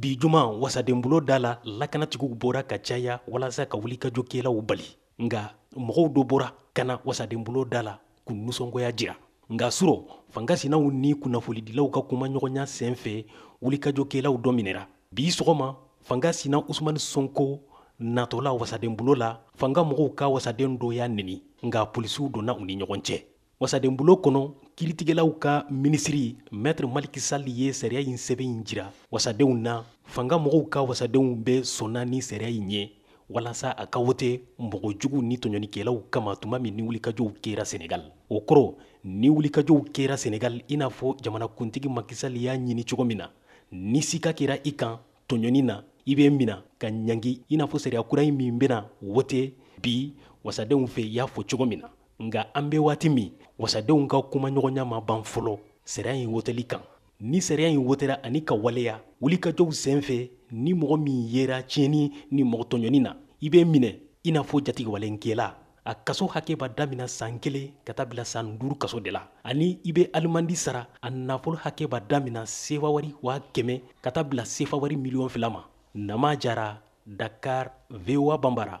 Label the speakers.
Speaker 1: Bi juma wasadenbolo da la lakanatigiw bɔra ka caya walasa ka wuli kajɔ kɛlaw bali nka mɔgɔw dɔ bɔra ka na wasadenbolo da la k'u nisɔngoya jira nka surɔ fangasinaw ni kunnafonidilaw ka kumaɲɔgɔnya sen fɛ wulikajɔ kɛlaw dɔ minɛra bi sɔgɔma fangasina usumani sonko natɔla wasadenbolo la fanga mɔgɔw ka wasaden dɔ y'a neni nka polisiw donna u ni ɲɔgɔn cɛ wasadenbulo kɔnɔ kiritigɛlaw ka minisiri mɛtre maliki sali ye sariya in sɛbɛn in jira wasadenw na fanga mɔgɔw ka wasadenw bɛ sɔnna ni sariya in ye walasa a ka wote mɔgɔ jugu ni tɔɲɔnikɛlaw kama tuma min ni wulikajɔw kera senegal o kɔrɔ ni wulikajɔw kera senegal i n'a fɔ jamanakuntigi makisali y'a ɲini cogo min na ni sika kera i kan tɔɲɔni na i bɛ mina ka ɲangi i n'a fɔ sariya kura ye min bɛna wote bi wasadenw fɛ y'a fɔ cogo min na nka an bɛ waati min wasadenw ka kumaɲɔgɔnya ma ban fɔlɔ sariya in wotɛli kan ni sariya in wotɛra ani ka waleya wulikajɔw senfɛ ni mɔgɔ min yera tiɲɛni ni mɔgɔ tɔɲɔni na i bɛ minɛ i n'a fɔ jatigewalenkɛla a kaso hakɛ b'a damina san kelen ka taa bila san duuru kaso de la ani i bɛ alimandi sara a nafolo hakɛ b'a damina sefawari waa kɛmɛ ka taa bila sefawari miliyɔn fila ma nama jara dakar voa banbara